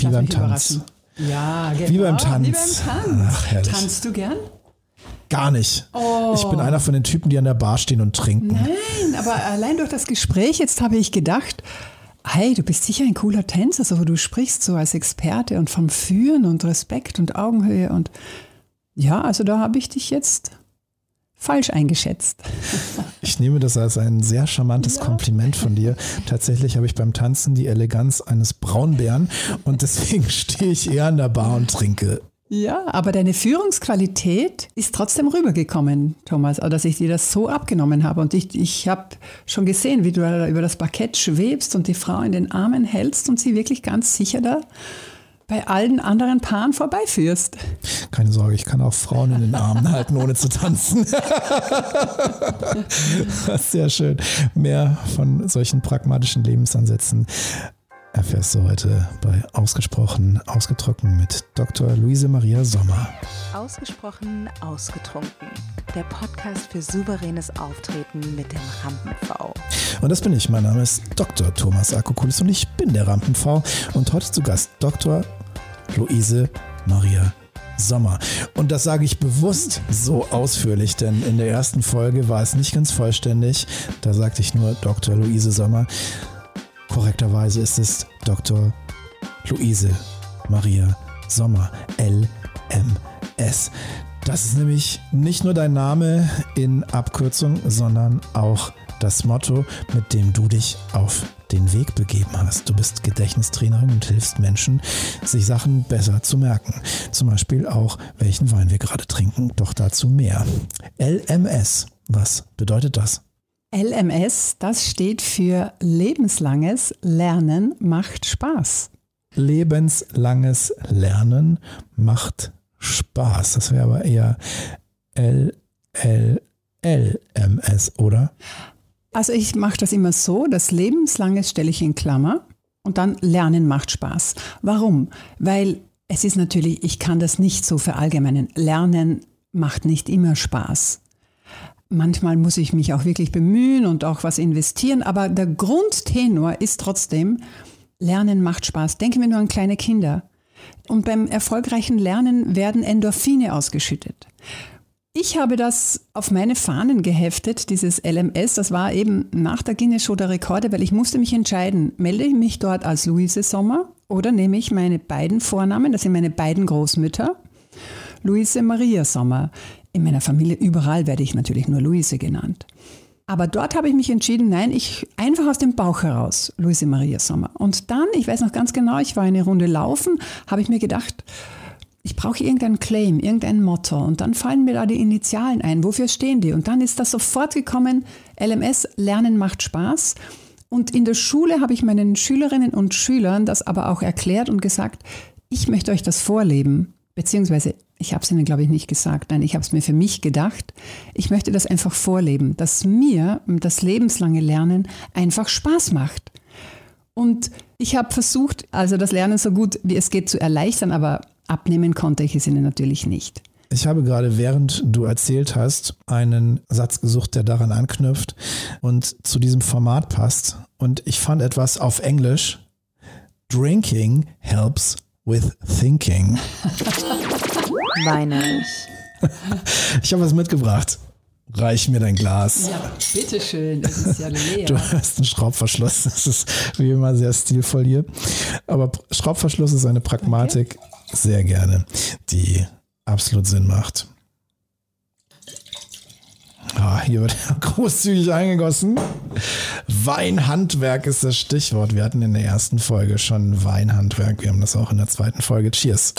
Ich lasse mich Tanz. überraschen. Ja, genau. Wie beim Tanz. Wie beim Tanz. Ach, herrlich. Tanzt du gern? Gar nicht. Oh. Ich bin einer von den Typen, die an der Bar stehen und trinken. Nein, aber allein durch das Gespräch jetzt habe ich gedacht, hey, du bist sicher ein cooler Tänzer, so du sprichst so als Experte und vom Führen und Respekt und Augenhöhe und ja, also da habe ich dich jetzt falsch eingeschätzt. Ich nehme das als ein sehr charmantes ja. Kompliment von dir. Tatsächlich habe ich beim Tanzen die Eleganz eines Braunbären und deswegen stehe ich eher an der Bar und trinke ja, aber deine Führungsqualität ist trotzdem rübergekommen, Thomas, dass ich dir das so abgenommen habe. Und ich, ich habe schon gesehen, wie du da über das Parkett schwebst und die Frau in den Armen hältst und sie wirklich ganz sicher da bei allen anderen Paaren vorbeiführst. Keine Sorge, ich kann auch Frauen in den Armen halten, ohne zu tanzen. Sehr schön. Mehr von solchen pragmatischen Lebensansätzen erfährst du heute bei Ausgesprochen Ausgetrunken mit Dr. Luise Maria Sommer. Ausgesprochen Ausgetrunken, der Podcast für souveränes Auftreten mit dem Rampen-V. Und das bin ich. Mein Name ist Dr. Thomas Akokulis und ich bin der Rampen-V. Und heute zu Gast Dr. Luise Maria Sommer. Und das sage ich bewusst so ausführlich, denn in der ersten Folge war es nicht ganz vollständig. Da sagte ich nur Dr. Luise Sommer. Korrekterweise ist es Dr. Luise Maria Sommer, LMS. Das ist nämlich nicht nur dein Name in Abkürzung, sondern auch das Motto, mit dem du dich auf den Weg begeben hast. Du bist Gedächtnistrainerin und hilfst Menschen, sich Sachen besser zu merken. Zum Beispiel auch, welchen Wein wir gerade trinken, doch dazu mehr. LMS, was bedeutet das? LMS, das steht für lebenslanges Lernen macht Spaß. Lebenslanges Lernen macht Spaß. Das wäre aber eher LLLMS, oder? Also ich mache das immer so, das lebenslanges stelle ich in Klammer und dann Lernen macht Spaß. Warum? Weil es ist natürlich, ich kann das nicht so verallgemeinern. Lernen macht nicht immer Spaß. Manchmal muss ich mich auch wirklich bemühen und auch was investieren, aber der Grundtenor ist trotzdem, Lernen macht Spaß. Denke mir nur an kleine Kinder. Und beim erfolgreichen Lernen werden Endorphine ausgeschüttet. Ich habe das auf meine Fahnen geheftet, dieses LMS. Das war eben nach der Guinness Show der Rekorde, weil ich musste mich entscheiden, melde ich mich dort als Luise Sommer oder nehme ich meine beiden Vornamen, das sind meine beiden Großmütter, Luise Maria Sommer. In meiner Familie überall werde ich natürlich nur Luise genannt. Aber dort habe ich mich entschieden, nein, ich einfach aus dem Bauch heraus, Luise Maria Sommer. Und dann, ich weiß noch ganz genau, ich war eine Runde laufen, habe ich mir gedacht, ich brauche irgendeinen Claim, irgendein Motto. Und dann fallen mir da die Initialen ein. Wofür stehen die? Und dann ist das sofort gekommen, LMS, Lernen macht Spaß. Und in der Schule habe ich meinen Schülerinnen und Schülern das aber auch erklärt und gesagt, ich möchte euch das vorleben, beziehungsweise ich habe es Ihnen, glaube ich, nicht gesagt. Nein, ich habe es mir für mich gedacht. Ich möchte das einfach vorleben, dass mir das lebenslange Lernen einfach Spaß macht. Und ich habe versucht, also das Lernen so gut wie es geht zu erleichtern, aber abnehmen konnte ich es Ihnen natürlich nicht. Ich habe gerade, während du erzählt hast, einen Satz gesucht, der daran anknüpft und zu diesem Format passt. Und ich fand etwas auf Englisch. Drinking helps with thinking. Weine Ich habe was mitgebracht. Reich mir dein Glas. Ja, bitteschön, das ist ja leer. Du hast einen Schraubverschluss, das ist wie immer sehr stilvoll hier. Aber Schraubverschluss ist eine Pragmatik, okay. sehr gerne, die absolut Sinn macht. Ah, hier wird großzügig eingegossen. Weinhandwerk ist das Stichwort. Wir hatten in der ersten Folge schon Weinhandwerk. Wir haben das auch in der zweiten Folge. Cheers.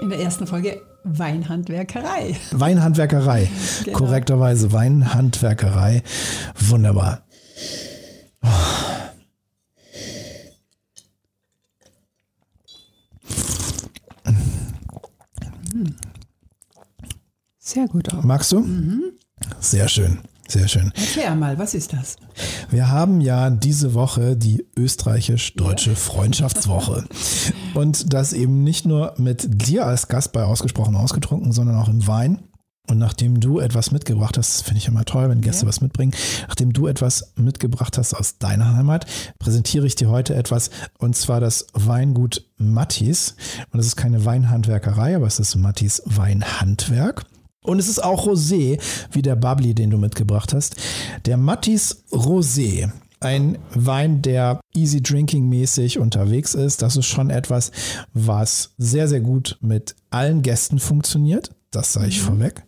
In der ersten Folge Weinhandwerkerei. Weinhandwerkerei. Genau. Korrekterweise Weinhandwerkerei. Wunderbar. Oh. Sehr gut auch. Magst du? Mhm. Sehr schön. Sehr schön. Erklär mal, was ist das? Wir haben ja diese Woche die österreichisch-deutsche. Freundschaftswoche. Und das eben nicht nur mit dir als Gast bei Ausgesprochen Ausgetrunken, sondern auch im Wein. Und nachdem du etwas mitgebracht hast, finde ich immer toll, wenn Gäste ja. was mitbringen, nachdem du etwas mitgebracht hast aus deiner Heimat, präsentiere ich dir heute etwas und zwar das Weingut Mattis. Und es ist keine Weinhandwerkerei, aber es ist Mattis Weinhandwerk. Und es ist auch Rosé, wie der Bubbly, den du mitgebracht hast. Der Mattis Rosé. Ein Wein, der easy drinking mäßig unterwegs ist. Das ist schon etwas, was sehr, sehr gut mit allen Gästen funktioniert. Das sage ich mhm. vorweg.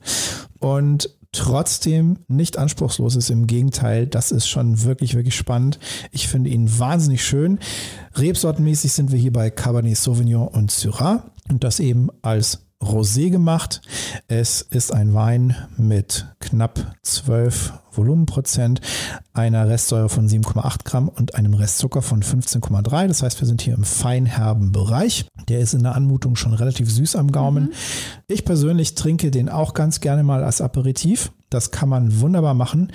Und trotzdem nicht anspruchslos ist. Im Gegenteil, das ist schon wirklich, wirklich spannend. Ich finde ihn wahnsinnig schön. Rebsortenmäßig sind wir hier bei Cabernet Sauvignon und Syrah und das eben als Rosé gemacht. Es ist ein Wein mit knapp 12 Volumenprozent, einer Restsäure von 7,8 Gramm und einem Restzucker von 15,3. Das heißt, wir sind hier im feinherben Bereich. Der ist in der Anmutung schon relativ süß am Gaumen. Mhm. Ich persönlich trinke den auch ganz gerne mal als Aperitif. Das kann man wunderbar machen.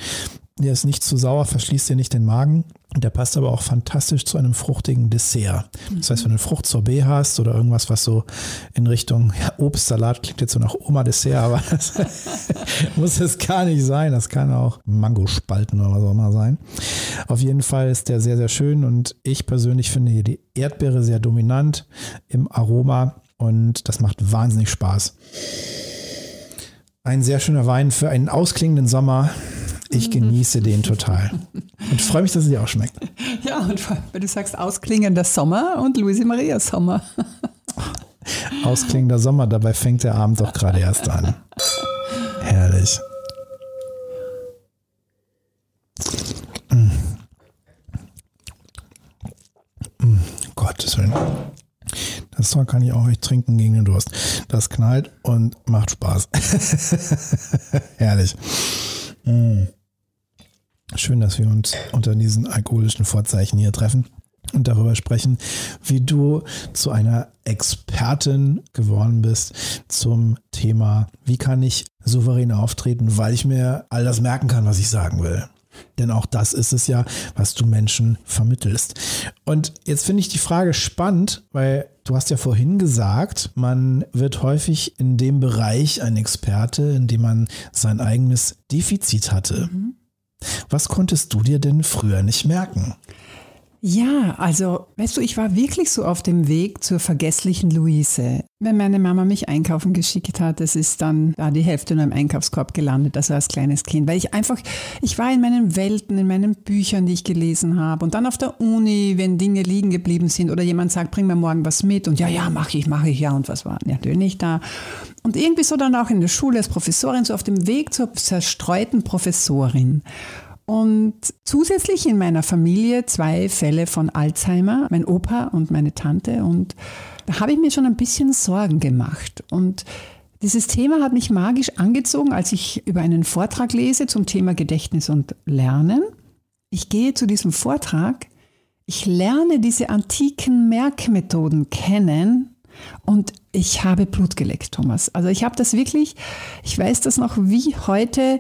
Der ist nicht zu sauer, verschließt dir nicht den Magen. Der passt aber auch fantastisch zu einem fruchtigen Dessert. Das heißt, wenn du ein Fruchtsorbet hast oder irgendwas, was so in Richtung ja, Obstsalat klingt jetzt so nach Oma-Dessert, aber das muss es gar nicht sein. Das kann auch Mangospalten oder was auch immer sein. Auf jeden Fall ist der sehr, sehr schön und ich persönlich finde hier die Erdbeere sehr dominant im Aroma und das macht wahnsinnig Spaß. Ein sehr schöner Wein für einen ausklingenden Sommer. Ich genieße den total. Und freue mich, dass es dir auch schmeckt. Ja, und weil du sagst ausklingender Sommer und Luise Maria Sommer. Ausklingender Sommer, dabei fängt der Abend doch gerade erst an. Herrlich. Mm. Mm, Gottes Willen. Das Zeug kann ich auch nicht trinken gegen den Durst. Das knallt und macht Spaß. Herrlich. Mm. Schön, dass wir uns unter diesen alkoholischen Vorzeichen hier treffen und darüber sprechen, wie du zu einer Expertin geworden bist zum Thema, wie kann ich souverän auftreten, weil ich mir all das merken kann, was ich sagen will. Denn auch das ist es ja, was du Menschen vermittelst. Und jetzt finde ich die Frage spannend, weil du hast ja vorhin gesagt, man wird häufig in dem Bereich ein Experte, in dem man sein eigenes Defizit hatte. Mhm. Was konntest du dir denn früher nicht merken? Ja, also, weißt du, ich war wirklich so auf dem Weg zur vergesslichen Luise. Wenn meine Mama mich einkaufen geschickt hat, das ist dann da die Hälfte nur im Einkaufskorb gelandet, also als kleines Kind, weil ich einfach, ich war in meinen Welten, in meinen Büchern, die ich gelesen habe und dann auf der Uni, wenn Dinge liegen geblieben sind oder jemand sagt, bring mir morgen was mit und ja, ja, mache ich, mache ich, ja und was war natürlich nicht da. Und irgendwie so dann auch in der Schule als Professorin, so auf dem Weg zur zerstreuten Professorin. Und zusätzlich in meiner Familie zwei Fälle von Alzheimer, mein Opa und meine Tante. Und da habe ich mir schon ein bisschen Sorgen gemacht. Und dieses Thema hat mich magisch angezogen, als ich über einen Vortrag lese zum Thema Gedächtnis und Lernen. Ich gehe zu diesem Vortrag, ich lerne diese antiken Merkmethoden kennen und ich habe Blut geleckt, Thomas. Also ich habe das wirklich, ich weiß das noch wie heute,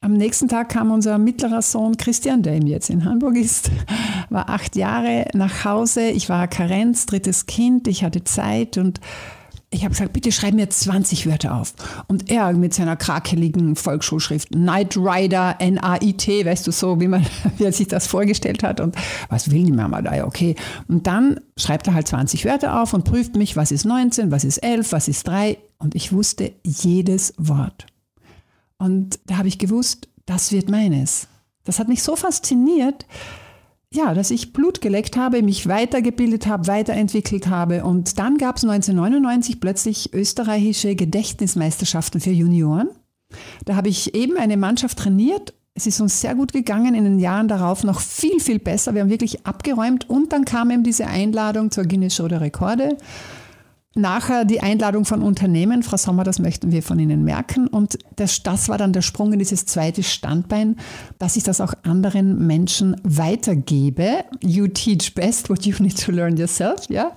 am nächsten Tag kam unser mittlerer Sohn Christian, der ihm jetzt in Hamburg ist, war acht Jahre nach Hause. Ich war Karenz, drittes Kind, ich hatte Zeit und ich habe gesagt, bitte schreib mir 20 Wörter auf. Und er mit seiner krakeligen Volksschulschrift Knight Rider, N-A-I-T, weißt du so, wie, man, wie er sich das vorgestellt hat. Und was will die Mama da? Okay. Und dann schreibt er halt 20 Wörter auf und prüft mich, was ist 19, was ist 11, was ist 3. Und ich wusste jedes Wort. Und da habe ich gewusst, das wird meines. Das hat mich so fasziniert, ja, dass ich Blut geleckt habe, mich weitergebildet habe, weiterentwickelt habe. Und dann gab es 1999 plötzlich österreichische Gedächtnismeisterschaften für Junioren. Da habe ich eben eine Mannschaft trainiert. Es ist uns sehr gut gegangen, in den Jahren darauf noch viel, viel besser. Wir haben wirklich abgeräumt und dann kam eben diese Einladung zur Guinness Show der Rekorde. Nachher die Einladung von Unternehmen, Frau Sommer, das möchten wir von Ihnen merken. Und das, das war dann der Sprung in dieses zweite Standbein, dass ich das auch anderen Menschen weitergebe. You teach best what you need to learn yourself, ja.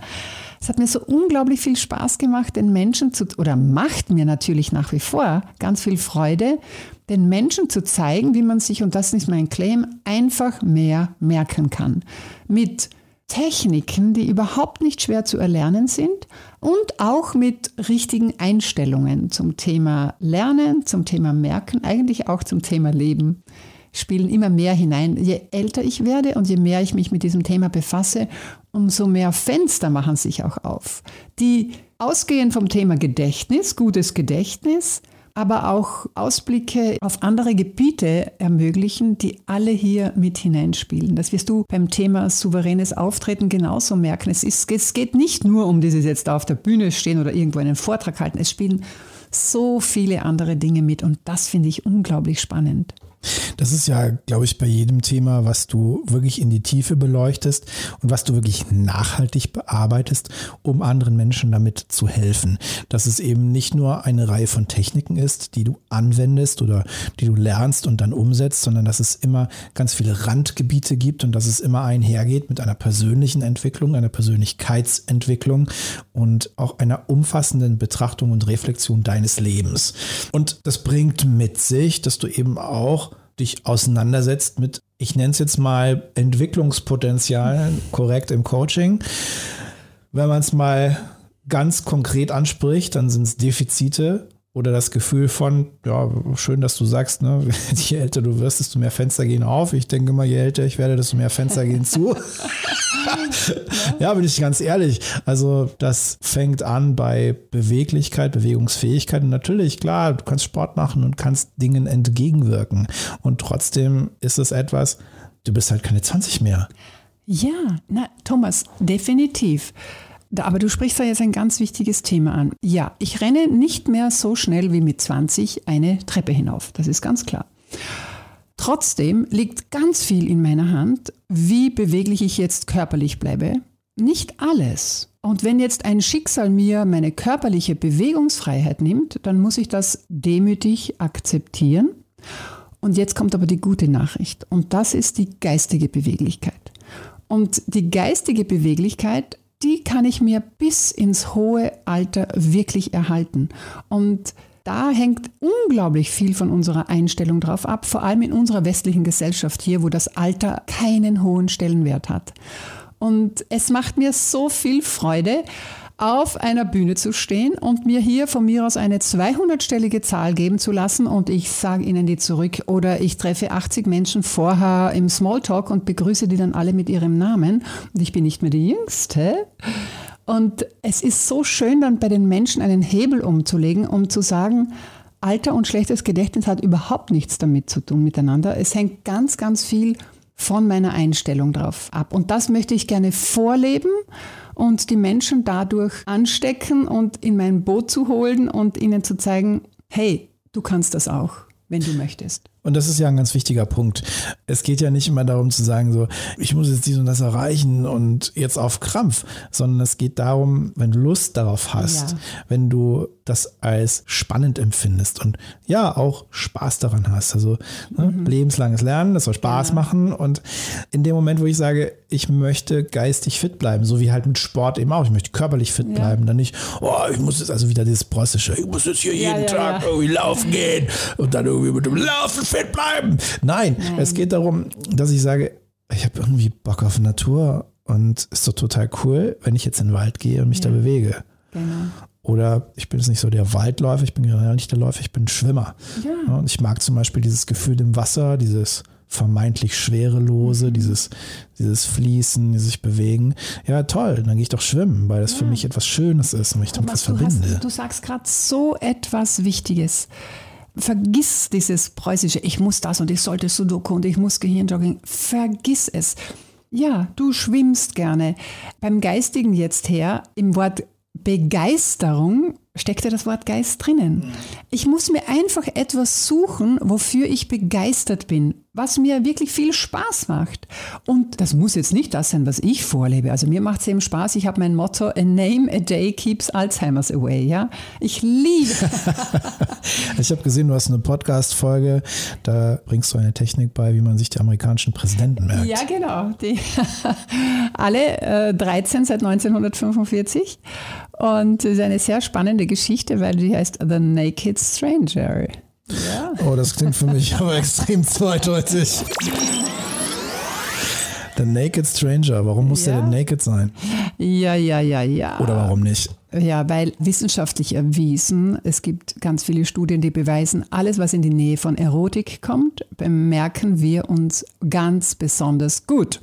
Es hat mir so unglaublich viel Spaß gemacht, den Menschen zu, oder macht mir natürlich nach wie vor ganz viel Freude, den Menschen zu zeigen, wie man sich, und das ist mein Claim, einfach mehr merken kann. Mit Techniken, die überhaupt nicht schwer zu erlernen sind und auch mit richtigen Einstellungen zum Thema Lernen, zum Thema Merken, eigentlich auch zum Thema Leben spielen immer mehr hinein. Je älter ich werde und je mehr ich mich mit diesem Thema befasse, umso mehr Fenster machen sich auch auf, die ausgehend vom Thema Gedächtnis, gutes Gedächtnis, aber auch Ausblicke auf andere Gebiete ermöglichen, die alle hier mit hineinspielen. Das wirst du beim Thema souveränes Auftreten genauso merken. Es, ist, es geht nicht nur um dieses jetzt da auf der Bühne stehen oder irgendwo einen Vortrag halten. Es spielen so viele andere Dinge mit und das finde ich unglaublich spannend. Das ist ja, glaube ich, bei jedem Thema, was du wirklich in die Tiefe beleuchtest und was du wirklich nachhaltig bearbeitest, um anderen Menschen damit zu helfen. Dass es eben nicht nur eine Reihe von Techniken ist, die du anwendest oder die du lernst und dann umsetzt, sondern dass es immer ganz viele Randgebiete gibt und dass es immer einhergeht mit einer persönlichen Entwicklung, einer Persönlichkeitsentwicklung und auch einer umfassenden Betrachtung und Reflexion deines Lebens. Und das bringt mit sich, dass du eben auch dich auseinandersetzt mit, ich nenne es jetzt mal Entwicklungspotenzial, korrekt im Coaching. Wenn man es mal ganz konkret anspricht, dann sind es Defizite oder das Gefühl von, ja, schön, dass du sagst, ne, je älter du wirst, desto mehr Fenster gehen auf. Ich denke mal, je älter ich werde, desto mehr Fenster gehen zu. ja, bin ich ganz ehrlich. Also das fängt an bei Beweglichkeit, Bewegungsfähigkeit. Und natürlich, klar, du kannst Sport machen und kannst Dingen entgegenwirken. Und trotzdem ist es etwas, du bist halt keine 20 mehr. Ja, na, Thomas, definitiv. Aber du sprichst da jetzt ein ganz wichtiges Thema an. Ja, ich renne nicht mehr so schnell wie mit 20 eine Treppe hinauf. Das ist ganz klar. Trotzdem liegt ganz viel in meiner Hand, wie beweglich ich jetzt körperlich bleibe. Nicht alles. Und wenn jetzt ein Schicksal mir meine körperliche Bewegungsfreiheit nimmt, dann muss ich das demütig akzeptieren. Und jetzt kommt aber die gute Nachricht. Und das ist die geistige Beweglichkeit. Und die geistige Beweglichkeit die kann ich mir bis ins hohe Alter wirklich erhalten. Und da hängt unglaublich viel von unserer Einstellung drauf ab, vor allem in unserer westlichen Gesellschaft hier, wo das Alter keinen hohen Stellenwert hat. Und es macht mir so viel Freude, auf einer Bühne zu stehen und mir hier von mir aus eine 200-stellige Zahl geben zu lassen und ich sage ihnen die zurück oder ich treffe 80 Menschen vorher im Smalltalk und begrüße die dann alle mit ihrem Namen und ich bin nicht mehr die Jüngste. Und es ist so schön, dann bei den Menschen einen Hebel umzulegen, um zu sagen, Alter und schlechtes Gedächtnis hat überhaupt nichts damit zu tun miteinander. Es hängt ganz, ganz viel von meiner Einstellung drauf ab. Und das möchte ich gerne vorleben und die Menschen dadurch anstecken und in mein Boot zu holen und ihnen zu zeigen, hey, du kannst das auch, wenn du möchtest. Und das ist ja ein ganz wichtiger Punkt. Es geht ja nicht immer darum zu sagen, so, ich muss jetzt dies und das erreichen und jetzt auf Krampf, sondern es geht darum, wenn du Lust darauf hast, ja. wenn du das als spannend empfindest und ja, auch Spaß daran hast. Also ne, mhm. lebenslanges Lernen, das soll Spaß ja. machen. Und in dem Moment, wo ich sage, ich möchte geistig fit bleiben, so wie halt mit Sport eben auch, ich möchte körperlich fit ja. bleiben, dann nicht, oh, ich muss jetzt also wieder dieses Preußische, ich muss jetzt hier jeden Tag irgendwie laufen gehen und dann irgendwie mit dem Laufen fit bleiben. Nein, Nein, es geht darum, dass ich sage, ich habe irgendwie Bock auf Natur und ist doch total cool, wenn ich jetzt in den Wald gehe und mich ja. da bewege. Genau. Oder ich bin jetzt nicht so der Waldläufer, ich bin generell nicht der Läufer, ich bin Schwimmer. Ja. Und ich mag zum Beispiel dieses Gefühl im Wasser, dieses vermeintlich schwerelose, mhm. dieses, dieses Fließen, dieses sich bewegen. Ja, toll, dann gehe ich doch schwimmen, weil das ja. für mich etwas Schönes ist und ich damit was verbinde. Hast, du sagst gerade so etwas Wichtiges vergiss dieses preußische, ich muss das und ich sollte Sudoku und ich muss Gehirnjogging. Vergiss es. Ja, du schwimmst gerne. Beim Geistigen jetzt her, im Wort Begeisterung steckt ja das Wort Geist drinnen. Ich muss mir einfach etwas suchen, wofür ich begeistert bin, was mir wirklich viel Spaß macht. Und das muss jetzt nicht das sein, was ich vorlebe. Also mir macht es eben Spaß. Ich habe mein Motto, a name a day keeps Alzheimer's away. Ja, ich liebe. ich habe gesehen, du hast eine Podcast-Folge, da bringst du eine Technik bei, wie man sich die amerikanischen Präsidenten merkt. Ja, genau. Die alle äh, 13 seit 1945. Und es ist eine sehr spannende Geschichte, weil die heißt The Naked Stranger. Ja. Oh, das klingt für mich aber extrem zweideutig. The Naked Stranger. Warum muss Ja. der denn naked sein? Ja, ja, ja, ja. Oder warum nicht? Ja, weil wissenschaftlich erwiesen, es gibt ganz viele Studien, die beweisen, alles, was in die Nähe von Erotik kommt, bemerken wir uns ganz besonders gut.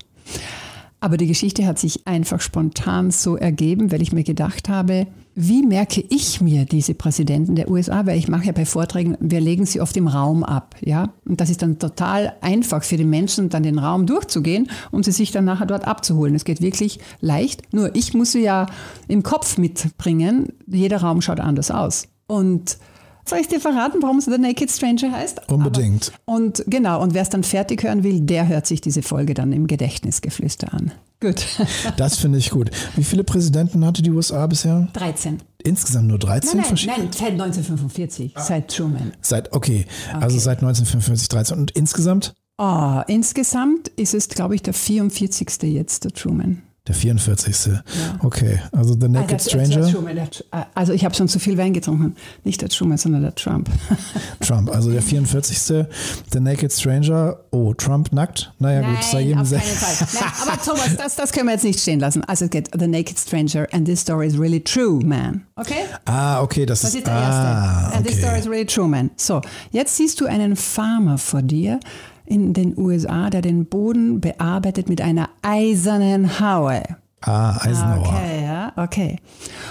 Aber die Geschichte hat sich einfach spontan so ergeben, weil ich mir gedacht habe, wie merke ich mir diese Präsidenten der USA? Weil ich mache ja bei Vorträgen, wir legen sie oft im Raum ab, ja. Und das ist dann total einfach für die Menschen, dann den Raum durchzugehen und sie sich dann nachher dort abzuholen. Es geht wirklich leicht. Nur ich muss sie ja im Kopf mitbringen. Jeder Raum schaut anders aus. Und soll ich dir verraten, warum es The Naked Stranger heißt? Unbedingt. Und genau, und wer es dann fertig hören will, der hört sich diese Folge dann im Gedächtnisgeflüster an. Gut. Das finde ich gut. Wie viele Präsidenten hatte die USA bisher? 13. Insgesamt nur 13 Nein, nein, verschiedene? nein, seit 1945, seit Truman. Seit, okay. also seit 1945, 13. Und insgesamt Ah, insgesamt ist es, glaube ich, der 44. jetzt, der Truman. Der 44. Okay, also The Ah, Naked der, der Stranger, Truman, der, Tr- also ich habe schon zu viel Wein getrunken. Nicht der Truman, sondern der Trump. Trump. Also der 44. The Naked Stranger. Oh, Trump nackt? Naja gut, sei jedem auf. Nein, aber Thomas, das, das können wir jetzt nicht stehen lassen. Also es geht The Naked Stranger and this story is really true, man. Okay? Ah, okay, das, Das ist, ist der erste. ah, And this story okay. is really true, man. So, jetzt siehst du einen Farmer vor dir in den USA, der den Boden bearbeitet mit einer eisernen Haue. Ah, Eisenhower. Okay, ja, okay.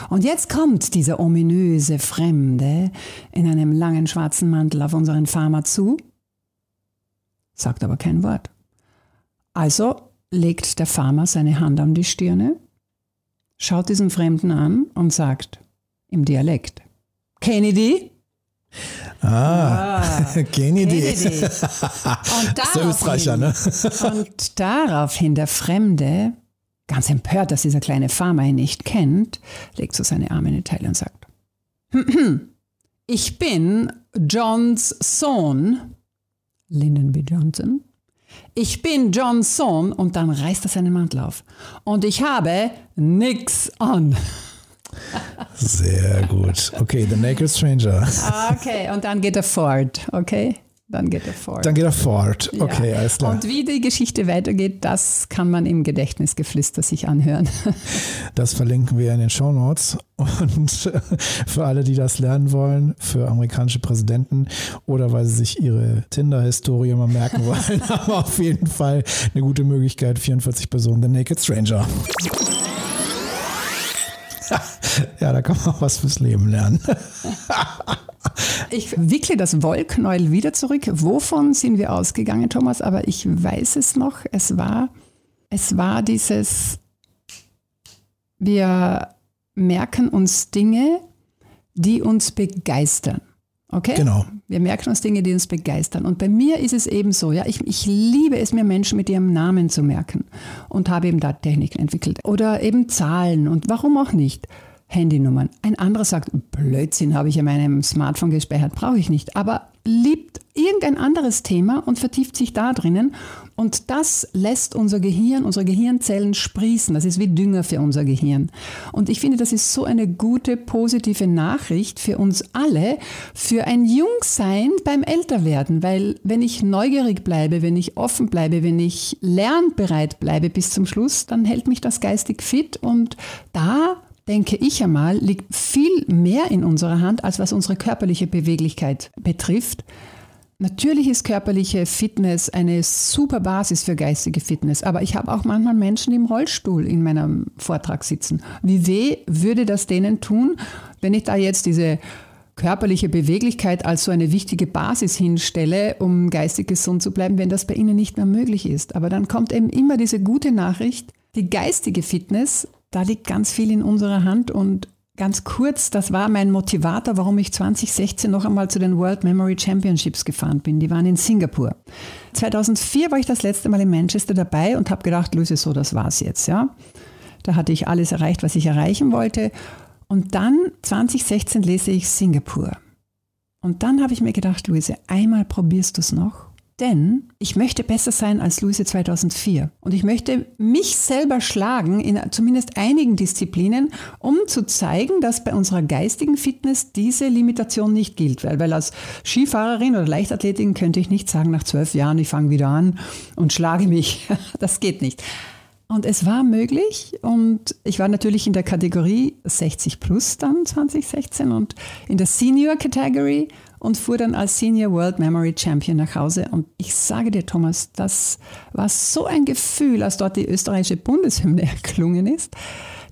Und jetzt kommt dieser ominöse Fremde in einem langen schwarzen Mantel auf unseren Farmer zu, sagt aber kein Wort. Also legt der Farmer seine Hand an die Stirne, schaut diesen Fremden an und sagt im Dialekt, Kennedy? Ah, keine Idee. Kennedy. Und daraufhin- ne? Und daraufhin der Fremde, ganz empört, dass dieser kleine Farmer ihn nicht kennt, legt so seine Arme in die Taille und sagt, ich bin Johns Sohn, Lyndon B. Johnson. Ich bin Johns Sohn und dann reißt er seinen Mantel auf. Und ich habe nix an. Sehr gut. Okay, The Naked Stranger. Okay, und dann geht er fort, okay? Dann geht er fort. Dann geht er fort. Ja. Okay, alles klar. Und wie die Geschichte weitergeht, das kann man im Gedächtnisgeflüster sich anhören. Das verlinken wir in den Show Notes. Und für alle, die das lernen wollen, für amerikanische Präsidenten oder weil sie sich ihre Tinder-Historie mal merken wollen, haben wir auf jeden Fall eine gute Möglichkeit. 44 Personen, The Naked Stranger. Ja, da kann man auch was fürs Leben lernen. Ich wickle das Wollknäuel wieder zurück. Wovon sind wir ausgegangen, Thomas? Aber ich weiß es noch. Es war, es war dieses, wir merken uns Dinge, die uns begeistern. Okay? Genau. Wir merken uns Dinge, die uns begeistern. Und bei mir ist es eben so, ja, ich, ich liebe es mir, Menschen mit ihrem Namen zu merken und habe eben da Techniken entwickelt. Oder eben Zahlen und warum auch nicht. Handynummern. Ein anderer sagt, Blödsinn habe ich in meinem Smartphone gespeichert, brauche ich nicht. Aber liebt irgendein anderes Thema und vertieft sich da drinnen. Und das lässt unser Gehirn, unsere Gehirnzellen sprießen. Das ist wie Dünger für unser Gehirn. Und ich finde, das ist so eine gute, positive Nachricht für uns alle, für ein Jungsein beim Älterwerden. Weil wenn ich neugierig bleibe, wenn ich offen bleibe, wenn ich lernbereit bleibe bis zum Schluss, dann hält mich das geistig fit. Und da denke ich einmal, liegt viel mehr in unserer Hand, als was unsere körperliche Beweglichkeit betrifft. Natürlich ist körperliche Fitness eine super Basis für geistige Fitness, aber ich habe auch manchmal Menschen im Rollstuhl in meinem Vortrag sitzen. Wie weh würde das denen tun, wenn ich da jetzt diese körperliche Beweglichkeit als so eine wichtige Basis hinstelle, um geistig gesund zu bleiben, wenn das bei ihnen nicht mehr möglich ist. Aber dann kommt eben immer diese gute Nachricht, die geistige Fitness, da liegt ganz viel in unserer Hand und Ganz kurz, das war mein Motivator, warum ich 2016 noch einmal zu den World Memory Championships gefahren bin. Die waren in Singapur. 2004 war ich das letzte Mal in Manchester dabei und habe gedacht, Luise, so, das war's jetzt, ja. Da hatte ich alles erreicht, was ich erreichen wollte. Und dann 2016 lese ich Singapur. Und dann habe ich mir gedacht, Luise, einmal probierst du es noch Denn ich möchte besser sein als Luise 2004. Und ich möchte mich selber schlagen in zumindest einigen Disziplinen, um zu zeigen, dass bei unserer geistigen Fitness diese Limitation nicht gilt. Weil, weil als Skifahrerin oder Leichtathletin könnte ich nicht sagen, nach zwölf Jahren, ich fange wieder an und schlage mich. Das geht nicht. Und es war möglich und ich war natürlich in der Kategorie 60 plus dann 2016 und in der Senior Category und fuhr dann als Senior World Memory Champion nach Hause. Und ich sage dir, Thomas, das war so ein Gefühl, als dort die österreichische Bundeshymne erklungen ist.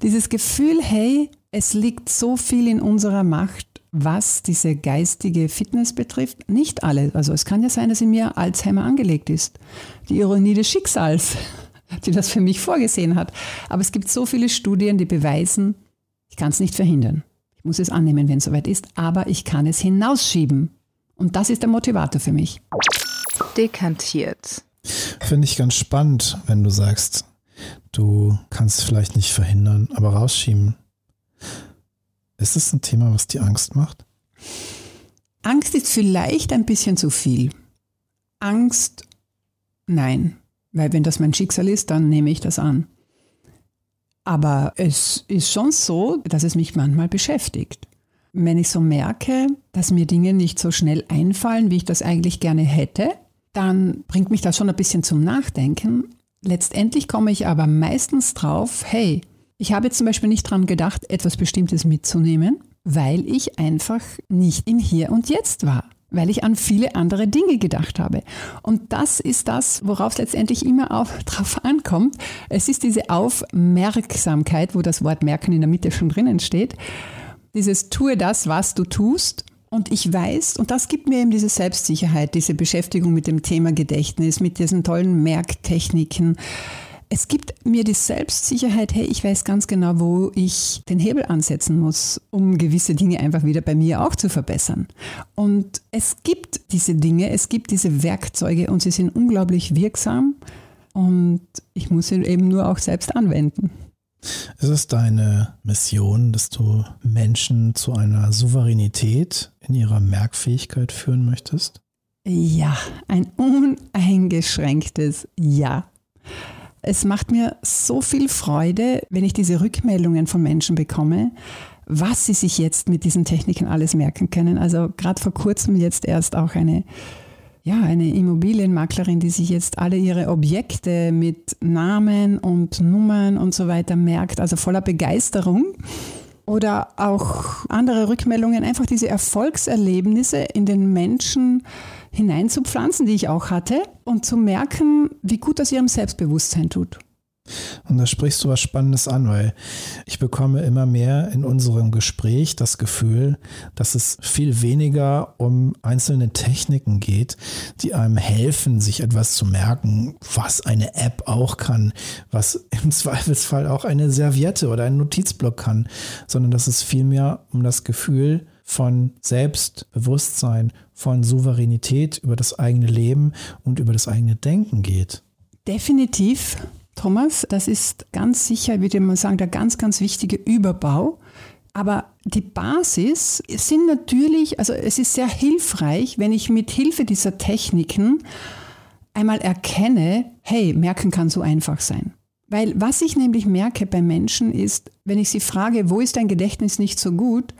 Dieses Gefühl, hey, es liegt so viel in unserer Macht, was diese geistige Fitness betrifft. Nicht alle. Also es kann ja sein, dass in mir Alzheimer angelegt ist. Die Ironie des Schicksals, die das für mich vorgesehen hat. Aber es gibt so viele Studien, die beweisen, ich kann es nicht verhindern muss es annehmen, wenn es soweit ist, aber ich kann es hinausschieben. Und das ist der Motivator für mich. Dekantiert. Finde ich ganz spannend, wenn du sagst, du kannst es vielleicht nicht verhindern, aber rausschieben. Ist das ein Thema, was dir Angst macht? Angst ist vielleicht ein bisschen zu viel. Angst, nein. Weil wenn das mein Schicksal ist, dann nehme ich das an. Aber es ist schon so, dass es mich manchmal beschäftigt. Wenn ich so merke, dass mir Dinge nicht so schnell einfallen, wie ich das eigentlich gerne hätte, dann bringt mich das schon ein bisschen zum Nachdenken. Letztendlich komme ich aber meistens drauf, hey, ich habe jetzt zum Beispiel nicht daran gedacht, etwas Bestimmtes mitzunehmen, weil ich einfach nicht im Hier und Jetzt war weil ich an viele andere Dinge gedacht habe. Und das ist das, worauf es letztendlich immer auch drauf ankommt. Es ist diese Aufmerksamkeit, wo das Wort merken in der Mitte schon drinnen steht. Dieses tue das, was du tust. Und ich weiß, und das gibt mir eben diese Selbstsicherheit, diese Beschäftigung mit dem Thema Gedächtnis, mit diesen tollen Merktechniken, es gibt mir die Selbstsicherheit, hey, ich weiß ganz genau, wo ich den Hebel ansetzen muss, um gewisse Dinge einfach wieder bei mir auch zu verbessern. Und es gibt diese Dinge, es gibt diese Werkzeuge und sie sind unglaublich wirksam und ich muss sie eben nur auch selbst anwenden. Ist es deine Mission, dass du Menschen zu einer Souveränität in ihrer Merkfähigkeit führen möchtest? Ja, ein uneingeschränktes Ja. Es macht mir so viel Freude, wenn ich diese Rückmeldungen von Menschen bekomme, was sie sich jetzt mit diesen Techniken alles merken können. Also gerade vor kurzem jetzt erst auch eine ja, eine Immobilienmaklerin, die sich jetzt alle ihre Objekte mit Namen und Nummern und so weiter merkt, also voller Begeisterung. Oder auch andere Rückmeldungen, einfach diese Erfolgserlebnisse in den Menschen hineinzupflanzen, die ich auch hatte, und zu merken, wie gut das ihrem Selbstbewusstsein tut. Und da sprichst du was Spannendes an, weil ich bekomme immer mehr in unserem Gespräch das Gefühl, dass es viel weniger um einzelne Techniken geht, die einem helfen, sich etwas zu merken, was eine App auch kann, was im Zweifelsfall auch eine Serviette oder ein Notizblock kann, sondern dass es vielmehr um das Gefühl von Selbstbewusstsein, von Souveränität über das eigene Leben und über das eigene Denken geht. Definitiv. Thomas, das ist ganz sicher, würde man sagen, der ganz, ganz wichtige Überbau. Aber die Basis sind natürlich, also es ist sehr hilfreich, wenn ich mit Hilfe dieser Techniken einmal erkenne, hey, merken kann so einfach sein. Weil was ich nämlich merke bei Menschen ist, wenn ich sie frage, wo ist dein Gedächtnis nicht so gut?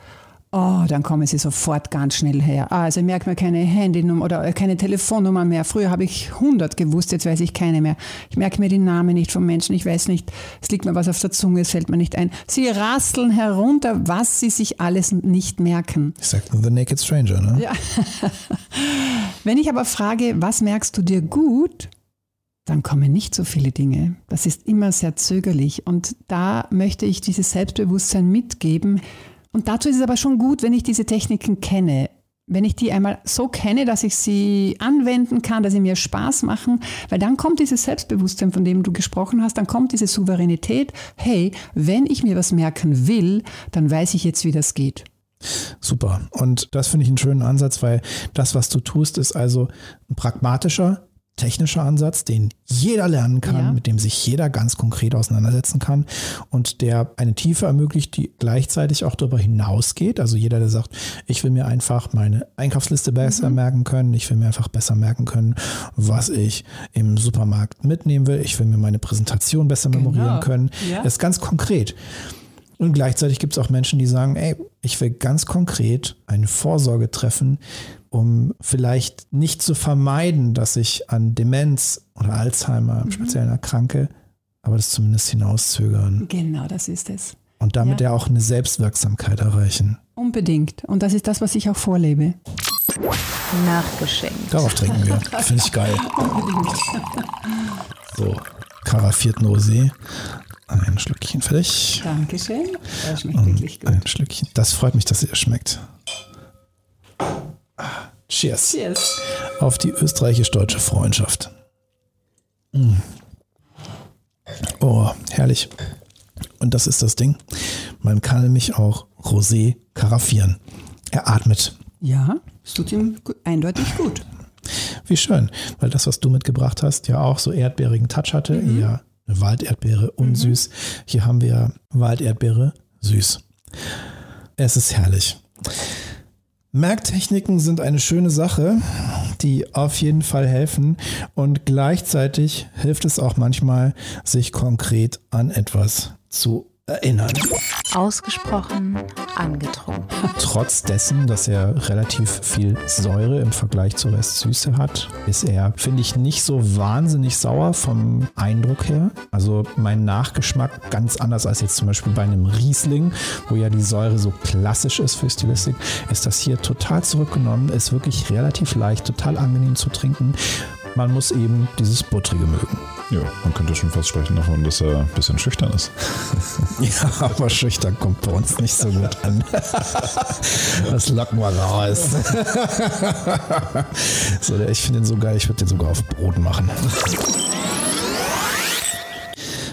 Oh, dann kommen sie sofort ganz schnell her. Ah, also ich merke mir keine Handynummer oder keine Telefonnummer mehr. Früher habe ich 100 gewusst, jetzt weiß ich keine mehr. Ich merke mir die Namen nicht von Menschen. Ich weiß nicht, es liegt mir was auf der Zunge, es fällt mir nicht ein. Sie rasteln herunter, was sie sich alles nicht merken. Ich sage nur The Naked Stranger, ne? Ja. Wenn ich aber frage, was merkst du dir gut? dann kommen nicht so viele Dinge. Das ist immer sehr zögerlich. Und da möchte ich dieses Selbstbewusstsein mitgeben, und dazu ist es aber schon gut, wenn ich diese Techniken kenne. Wenn ich die einmal so kenne, dass ich sie anwenden kann, dass sie mir Spaß machen, weil dann kommt dieses Selbstbewusstsein, von dem du gesprochen hast, dann kommt diese Souveränität. Hey, wenn ich mir was merken will, dann weiß ich jetzt, wie das geht. Super. Und das finde ich einen schönen Ansatz, weil das, was du tust, ist also ein pragmatischer, technischer Ansatz, den jeder lernen kann, Ja. mit dem sich jeder ganz konkret auseinandersetzen kann und der eine Tiefe ermöglicht, die gleichzeitig auch darüber hinausgeht. Also jeder, der sagt, ich will mir einfach meine Einkaufsliste besser merken können, ich will mir einfach besser merken können, was ich im Supermarkt mitnehmen will, ich will mir meine Präsentation besser memorieren können. Ja. Das ist ganz konkret. Und gleichzeitig gibt es auch Menschen, die sagen, ey, ich will ganz konkret eine Vorsorge treffen, um vielleicht nicht zu vermeiden, dass ich an Demenz oder Alzheimer im Speziellen erkranke, aber das zumindest hinauszögern Genau, das ist es. und damit Ja. ja auch eine Selbstwirksamkeit erreichen. Unbedingt. Und das ist das, was ich auch vorlebe. Nachgeschenkt. Darauf trinken wir. Finde ich geil. So, karaffierten Rosé. Ein Schlückchen für dich. Dankeschön. Das schmeckt wirklich gut. Ein Schlückchen. Das freut mich, dass ihr schmeckt. Cheers. Cheers. auf die österreichisch-deutsche Freundschaft. Mm. Oh, herrlich. Und das ist das Ding. Man kann nämlich auch Rosé karaffieren. Er atmet. Ja, es tut ihm eindeutig gut. Wie schön, weil das, was du mitgebracht hast, ja auch so erdbeerigen Touch hatte. Eher eine Walderdbeere unsüß. Hier haben wir Walderdbeere süß. Es ist herrlich. Merktechniken sind eine schöne Sache, die auf jeden Fall helfen. Und gleichzeitig hilft es auch manchmal, sich konkret an etwas zu erinnern. Ausgesprochen angetrunken. Trotz dessen, dass er relativ viel Säure im Vergleich zur Restsüße hat, ist er, finde ich, nicht so wahnsinnig sauer vom Eindruck her. Also mein Nachgeschmack ganz anders als jetzt zum Beispiel bei einem Riesling, wo ja die Säure so klassisch ist für Stilistik, ist das hier total zurückgenommen, ist wirklich relativ leicht, total angenehm zu trinken. Man muss eben dieses Buttrige mögen. Ja, man könnte schon fast sprechen davon, dass er ein bisschen schüchtern ist. Ja, aber schüchtern kommt bei uns nicht so gut an. Das locken wir raus. So, der- ich finde den so geil, ich würde den sogar auf Brot machen.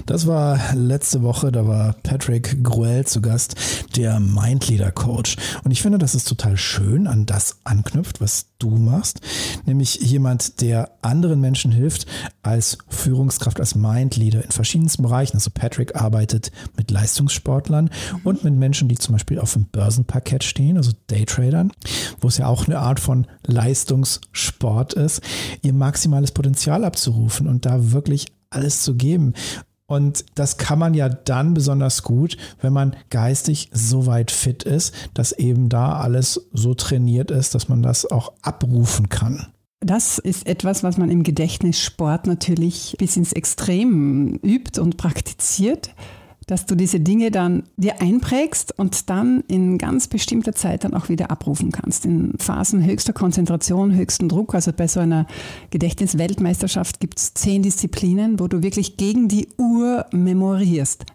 Das war letzte Woche, da war Patrick Gruel zu Gast, der Mindleader Coach. Und ich finde, dass es total schön an das anknüpft, was du machst. Nämlich jemand, der anderen Menschen hilft als Führungskraft, als Mindleader in verschiedensten Bereichen. Also Patrick arbeitet mit Leistungssportlern und mit Menschen, die zum Beispiel auf dem Börsenparkett stehen, also Daytradern, wo es ja auch eine Art von Leistungssport ist, ihr maximales Potenzial abzurufen und da wirklich alles zu geben. Und das kann man ja dann besonders gut, wenn man geistig so weit fit ist, dass eben da alles so trainiert ist, dass man das auch abrufen kann. Das ist etwas, was man im Gedächtnissport natürlich bis ins Extrem übt und praktiziert, dass du diese Dinge dann dir einprägst und dann in ganz bestimmter Zeit dann auch wieder abrufen kannst. In Phasen höchster Konzentration, höchsten Druck, also bei so einer Gedächtnisweltmeisterschaft gibt es zehn Disziplinen, wo du wirklich gegen die Uhr memorierst.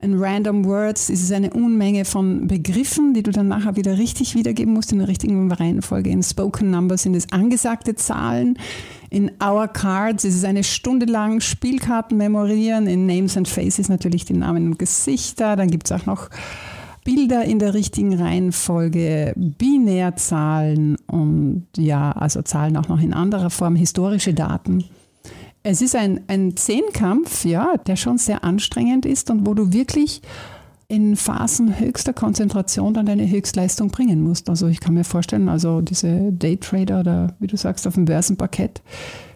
In Random Words ist es eine Unmenge von Begriffen, die du dann nachher wieder richtig wiedergeben musst in der richtigen Reihenfolge. In Spoken Numbers sind es angesagte Zahlen. In Our Cards ist es eine Stunde lang Spielkarten memorieren. In Names and Faces natürlich die Namen und Gesichter. Dann gibt es auch noch Bilder in der richtigen Reihenfolge, Binärzahlen und ja, also Zahlen auch noch in anderer Form, historische Daten. Es ist ein, ein Zehnkampf, ja, der schon sehr anstrengend ist und wo du wirklich in Phasen höchster Konzentration dann deine Höchstleistung bringen musst. Also ich kann mir vorstellen, also diese Daytrader oder wie du sagst, auf dem Börsenparkett,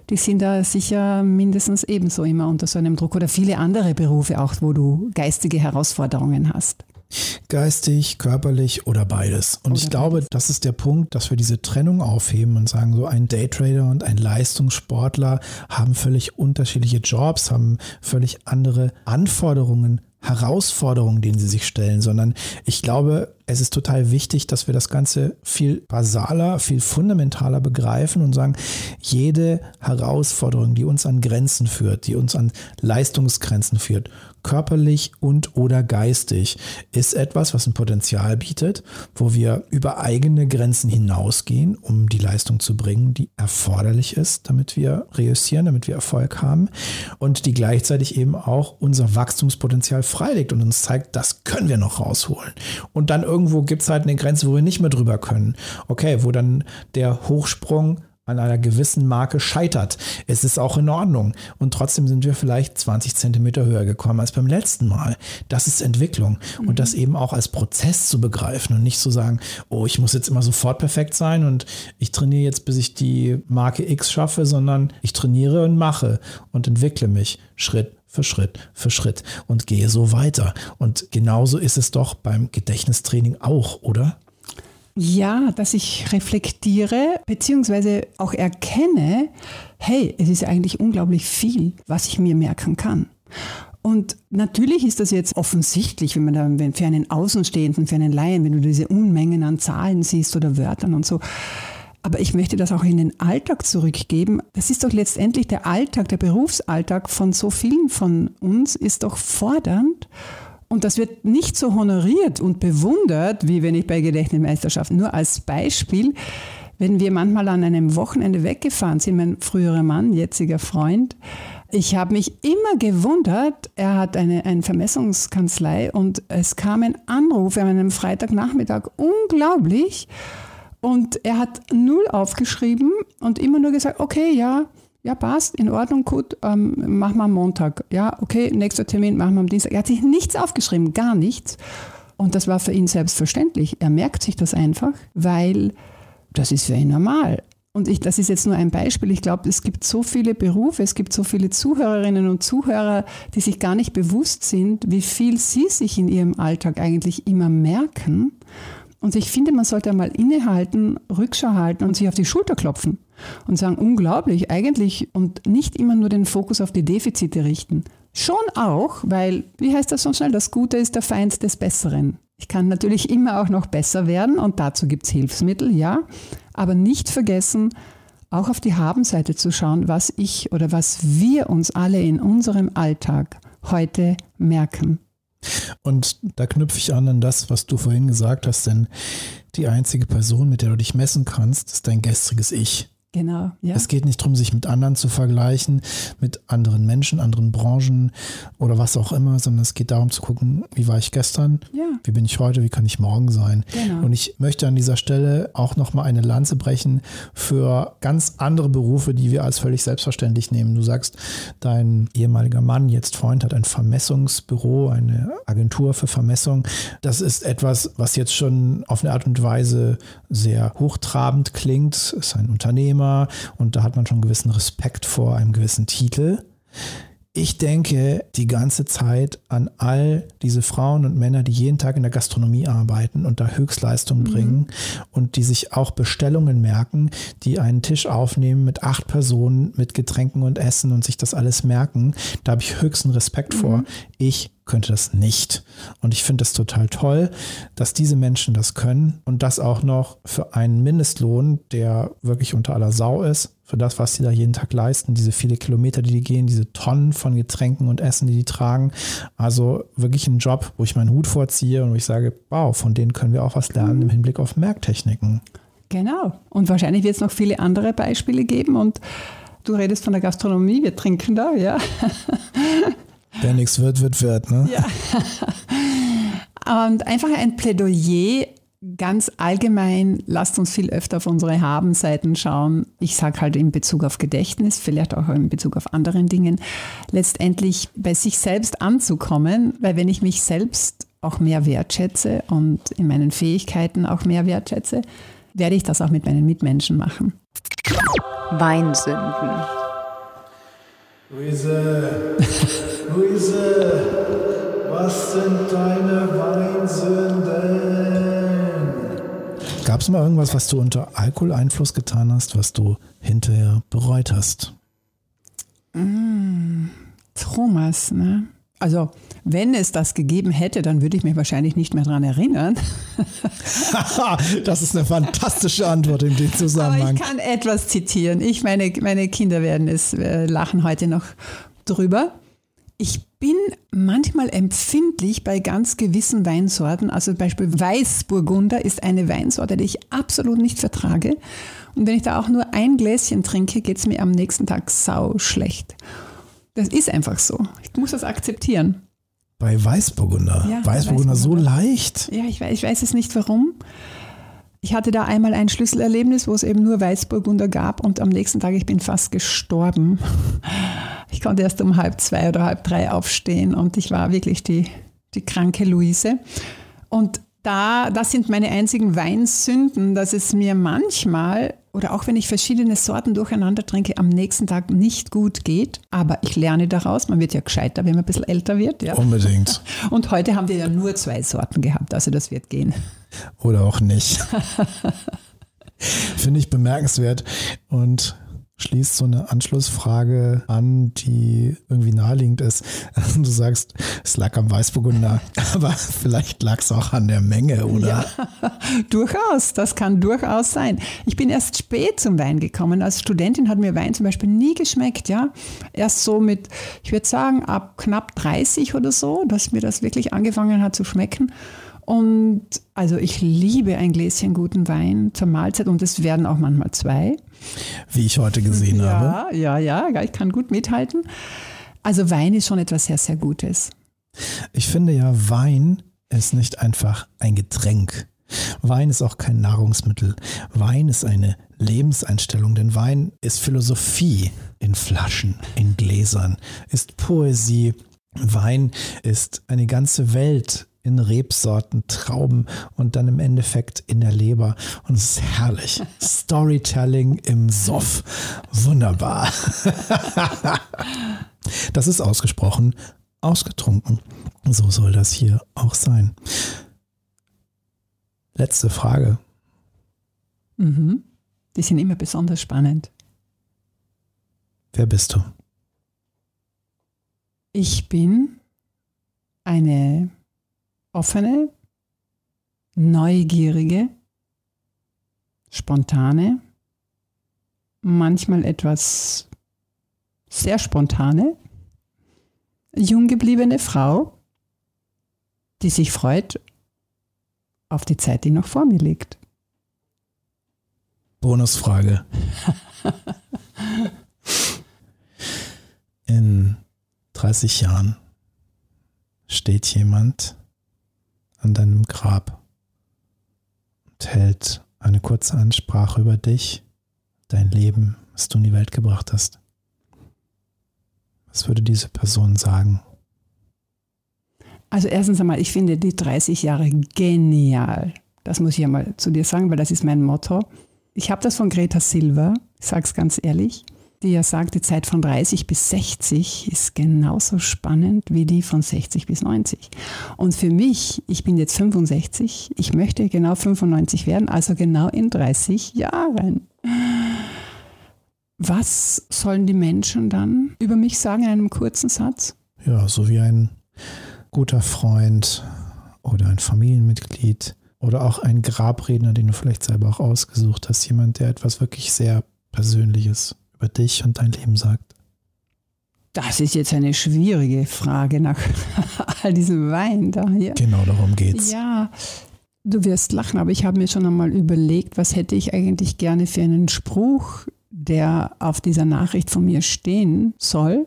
die sind da sicher mindestens ebenso immer unter so einem Druck oder viele andere Berufe auch, wo du geistige Herausforderungen hast. Geistig, körperlich oder beides. Und ich Oder glaube, das ist der Punkt, dass wir diese Trennung aufheben und sagen, so ein Daytrader und ein Leistungssportler haben völlig unterschiedliche Jobs, haben völlig andere Anforderungen, Herausforderungen, denen sie sich stellen, sondern ich glaube, es ist total wichtig, dass wir das Ganze viel basaler, viel fundamentaler begreifen und sagen, jede Herausforderung, die uns an Grenzen führt, die uns an Leistungsgrenzen führt, körperlich und oder geistig, ist etwas, was ein Potenzial bietet, wo wir über eigene Grenzen hinausgehen, um die Leistung zu bringen, die erforderlich ist, damit wir reüssieren, damit wir Erfolg haben und die gleichzeitig eben auch unser Wachstumspotenzial freilegt und uns zeigt, das können wir noch rausholen. Und dann irgendwo gibt es halt eine Grenze, wo wir nicht mehr drüber können. Okay, wo dann der Hochsprung an einer gewissen Marke scheitert. Es ist auch in Ordnung. Und trotzdem sind wir vielleicht 20 Zentimeter höher gekommen als beim letzten Mal. Das ist Entwicklung. Mhm. Und das eben auch als Prozess zu begreifen und nicht zu sagen, oh, ich muss jetzt immer sofort perfekt sein und ich trainiere jetzt, bis ich die Marke X schaffe, sondern ich trainiere und mache und entwickle mich Schritt für Schritt für Schritt und gehe so weiter. Und genauso ist es doch beim Gedächtnistraining auch, oder? Ja, dass ich reflektiere bzw. auch erkenne, hey, es ist eigentlich unglaublich viel, was ich mir merken kann. Und natürlich ist das jetzt offensichtlich, wenn man da für einen Außenstehenden, für einen Laien, wenn du diese Unmengen an Zahlen siehst oder Wörtern und so. Aber ich möchte das auch in den Alltag zurückgeben. Das ist doch letztendlich der Alltag, der Berufsalltag von so vielen von uns ist doch fordernd. Und das wird nicht so honoriert und bewundert, wie wenn ich bei Gedächtnismeisterschaften. Nur als Beispiel, wenn wir manchmal an einem Wochenende weggefahren sind, mein früherer Mann, jetziger Freund, ich habe mich immer gewundert, er hat eine, eine Vermessungskanzlei und es kam ein Anruf an einem Freitagnachmittag, unglaublich. Und er hat null aufgeschrieben und immer nur gesagt, okay, ja, ja, passt, in Ordnung, gut, ähm, machen wir am Montag. Ja, okay, nächster Termin machen wir am Dienstag. Er hat sich nichts aufgeschrieben, gar nichts. Und das war für ihn selbstverständlich. Er merkt sich das einfach, weil das ist für ihn normal. Und ich, das ist jetzt nur ein Beispiel. Ich glaube, es gibt so viele Berufe, es gibt so viele Zuhörerinnen und Zuhörer, die sich gar nicht bewusst sind, wie viel sie sich in ihrem Alltag eigentlich immer merken. Und ich finde, man sollte einmal innehalten, Rückschau halten und sich auf die Schulter klopfen und sagen, unglaublich eigentlich und nicht immer nur den Fokus auf die Defizite richten. Schon auch, weil, wie heißt das so schnell, das Gute ist der Feind des Besseren. Ich kann natürlich immer auch noch besser werden und dazu gibt es Hilfsmittel, ja, aber nicht vergessen, auch auf die Habenseite zu schauen, was ich oder was wir uns alle in unserem Alltag heute merken. Und da knüpfe ich an an das, was du vorhin gesagt hast, denn die einzige Person, mit der du dich messen kannst, ist dein gestriges Ich. Genau. Ja. Es geht nicht darum, sich mit anderen zu vergleichen, mit anderen Menschen, anderen Branchen oder was auch immer, sondern es geht darum zu gucken, wie war ich gestern, ja. wie bin ich heute, wie kann ich morgen sein. Genau. Und ich möchte an dieser Stelle auch nochmal eine Lanze brechen für ganz andere Berufe, die wir als völlig selbstverständlich nehmen. Du sagst, dein ehemaliger Mann, jetzt Freund, hat ein Vermessungsbüro, eine Agentur für Vermessung. Das ist etwas, was jetzt schon auf eine Art und Weise sehr hochtrabend klingt. Es ist ein Unternehmer Thema und da hat man schon einen gewissen Respekt vor einem gewissen Titel. Ich denke die ganze Zeit an all diese Frauen und Männer, die jeden Tag in der Gastronomie arbeiten und da Höchstleistungen mhm. bringen und die sich auch Bestellungen merken, die einen Tisch aufnehmen mit acht Personen, mit Getränken und Essen und sich das alles merken. Da habe ich höchsten Respekt mhm. vor. Ich könnte das nicht. Und ich finde es total toll, dass diese Menschen das können und das auch noch für einen Mindestlohn, der wirklich unter aller Sau ist, für das, was sie da jeden Tag leisten, diese viele Kilometer, die die gehen, diese Tonnen von Getränken und Essen, die die tragen. Also wirklich ein Job, wo ich meinen Hut vorziehe und wo ich sage, wow, von denen können wir auch was lernen mhm. im Hinblick auf Merktechniken. Genau. Und wahrscheinlich wird es noch viele andere Beispiele geben und Du redest von der Gastronomie, wir trinken da, ja. Wer nichts wird, wird wird, ne? Ja. Und einfach ein Plädoyer ganz allgemein, lasst uns viel öfter auf unsere Habenseiten schauen. Ich sage halt in Bezug auf Gedächtnis, vielleicht auch in Bezug auf anderen Dingen, letztendlich bei sich selbst anzukommen, weil wenn ich mich selbst auch mehr wertschätze und in meinen Fähigkeiten auch mehr wertschätze, werde ich das auch mit meinen Mitmenschen machen. Weinsünden. Luise, Luise, was sind deine Weinsünden? Gab es mal irgendwas, was du unter Alkoholeinfluss getan hast, was du hinterher bereut hast? Mm, Thomas, ne? Also, wenn es das gegeben hätte, dann würde ich mich wahrscheinlich nicht mehr daran erinnern. das ist eine fantastische Antwort in dem Zusammenhang. Aber ich kann etwas zitieren. Ich, meine, meine Kinder werden es äh, lachen heute noch drüber. Ich bin manchmal empfindlich bei ganz gewissen Weinsorten. Also Beispiel Weißburgunder ist eine Weinsorte, die ich absolut nicht vertrage. Und wenn ich da auch nur ein Gläschen trinke, geht es mir am nächsten Tag sau schlecht. Das ist einfach so. Ich muss das akzeptieren. Bei Weißburgunder. Ja, Weißburgunder, Weißburgunder so leicht. Ja, ich weiß, ich weiß es nicht warum. Ich hatte da einmal ein Schlüsselerlebnis, wo es eben nur Weißburgunder gab und am nächsten Tag, ich bin fast gestorben. Ich konnte erst um halb zwei oder halb drei aufstehen und ich war wirklich die, die kranke Luise. Und da, das sind meine einzigen Weinsünden, dass es mir manchmal oder auch wenn ich verschiedene Sorten durcheinander trinke, am nächsten Tag nicht gut geht. Aber ich lerne daraus. Man wird ja gescheiter, wenn man ein bisschen älter wird. Ja. Unbedingt. Und heute haben wir ja nur zwei Sorten gehabt, also das wird gehen. Oder auch nicht. Finde ich bemerkenswert. Und schließt so eine Anschlussfrage an, die irgendwie naheliegend ist. Du sagst, es lag am Weißburgunder, aber vielleicht lag es auch an der Menge, oder? Ja, durchaus. Das kann durchaus sein. Ich bin erst spät zum Wein gekommen. Als Studentin hat mir Wein zum Beispiel nie geschmeckt, ja. Erst so mit, ich würde sagen, ab knapp 30 oder so, dass mir das wirklich angefangen hat zu schmecken. Und also ich liebe ein Gläschen guten Wein zur Mahlzeit und es werden auch manchmal zwei. Wie ich heute gesehen ja, habe. Ja, ja, ja, ich kann gut mithalten. Also Wein ist schon etwas sehr, sehr Gutes. Ich finde ja, Wein ist nicht einfach ein Getränk. Wein ist auch kein Nahrungsmittel. Wein ist eine Lebenseinstellung, denn Wein ist Philosophie in Flaschen, in Gläsern, ist Poesie. Wein ist eine ganze Welt in Rebsorten, Trauben und dann im Endeffekt in der Leber. Und es ist herrlich. Storytelling im Soff. Wunderbar. das ist ausgesprochen ausgetrunken. So soll das hier auch sein. Letzte Frage. Mhm. Die sind immer besonders spannend. Wer bist du? Ich bin eine offene, neugierige, spontane, manchmal etwas sehr spontane, jung gebliebene Frau, die sich freut auf die Zeit, die noch vor mir liegt. Bonusfrage. In 30 Jahren steht jemand an deinem Grab und hält eine kurze Ansprache über dich, dein Leben, was du in die Welt gebracht hast. Was würde diese Person sagen? Also erstens einmal, ich finde die 30 Jahre genial. Das muss ich einmal zu dir sagen, weil das ist mein Motto. Ich habe das von Greta Silva, ich sage es ganz ehrlich die ja sagt, die Zeit von 30 bis 60 ist genauso spannend wie die von 60 bis 90. Und für mich, ich bin jetzt 65, ich möchte genau 95 werden, also genau in 30 Jahren. Was sollen die Menschen dann über mich sagen in einem kurzen Satz? Ja, so wie ein guter Freund oder ein Familienmitglied oder auch ein Grabredner, den du vielleicht selber auch ausgesucht hast, jemand, der etwas wirklich sehr Persönliches über dich und dein Leben sagt? Das ist jetzt eine schwierige Frage nach all diesem Wein da hier. Genau darum geht's. Ja, du wirst lachen, aber ich habe mir schon einmal überlegt, was hätte ich eigentlich gerne für einen Spruch, der auf dieser Nachricht von mir stehen soll.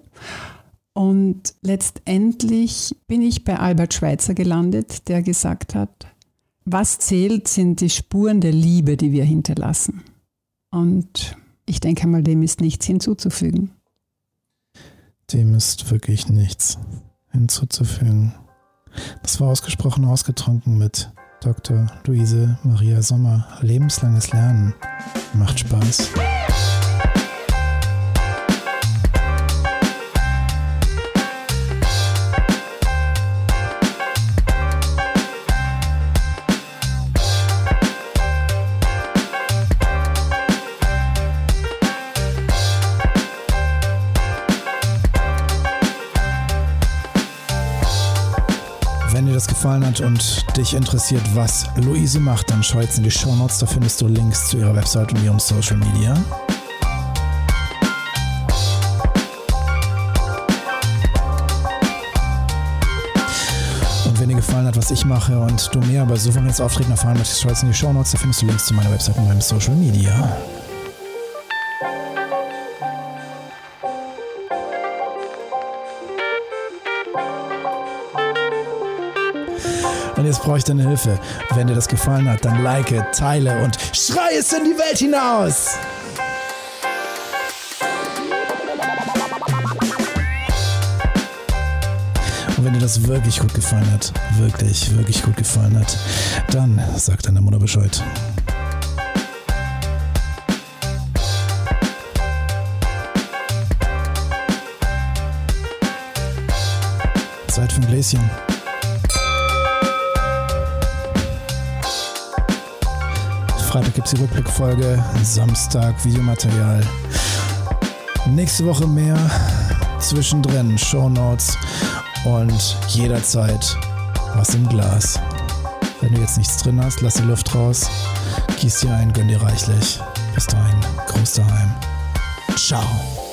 Und letztendlich bin ich bei Albert Schweitzer gelandet, der gesagt hat, was zählt, sind die Spuren der Liebe, die wir hinterlassen. Und ich denke mal, dem ist nichts hinzuzufügen. Dem ist wirklich nichts hinzuzufügen. Das war ausgesprochen ausgetrunken mit Dr. Luise Maria Sommer. Lebenslanges Lernen macht Spaß. Gefallen hat und dich interessiert, was Luise macht, dann schau jetzt in die Show Notes. Da findest du Links zu ihrer Website und ihrem Social Media. Und wenn dir gefallen hat, was ich mache und du mehr über souveränes Auftreten erfahren möchtest, schau jetzt in die Show Notes. Da findest du Links zu meiner Website und meinem Social Media. Brauche ich deine Hilfe. Wenn dir das gefallen hat, dann like, teile und schrei es in die Welt hinaus. Und wenn dir das wirklich gut gefallen hat, wirklich, wirklich gut gefallen hat, dann sag deiner Mutter Bescheid. Zeit für ein Gläschen. Freitag gibt es die Rückblickfolge, Samstag Videomaterial. Nächste Woche mehr, zwischendrin Shownotes und jederzeit was im Glas. Wenn du jetzt nichts drin hast, lass die Luft raus, gieß dir ein, gönn dir reichlich. Bis dahin, Groß daheim. Ciao.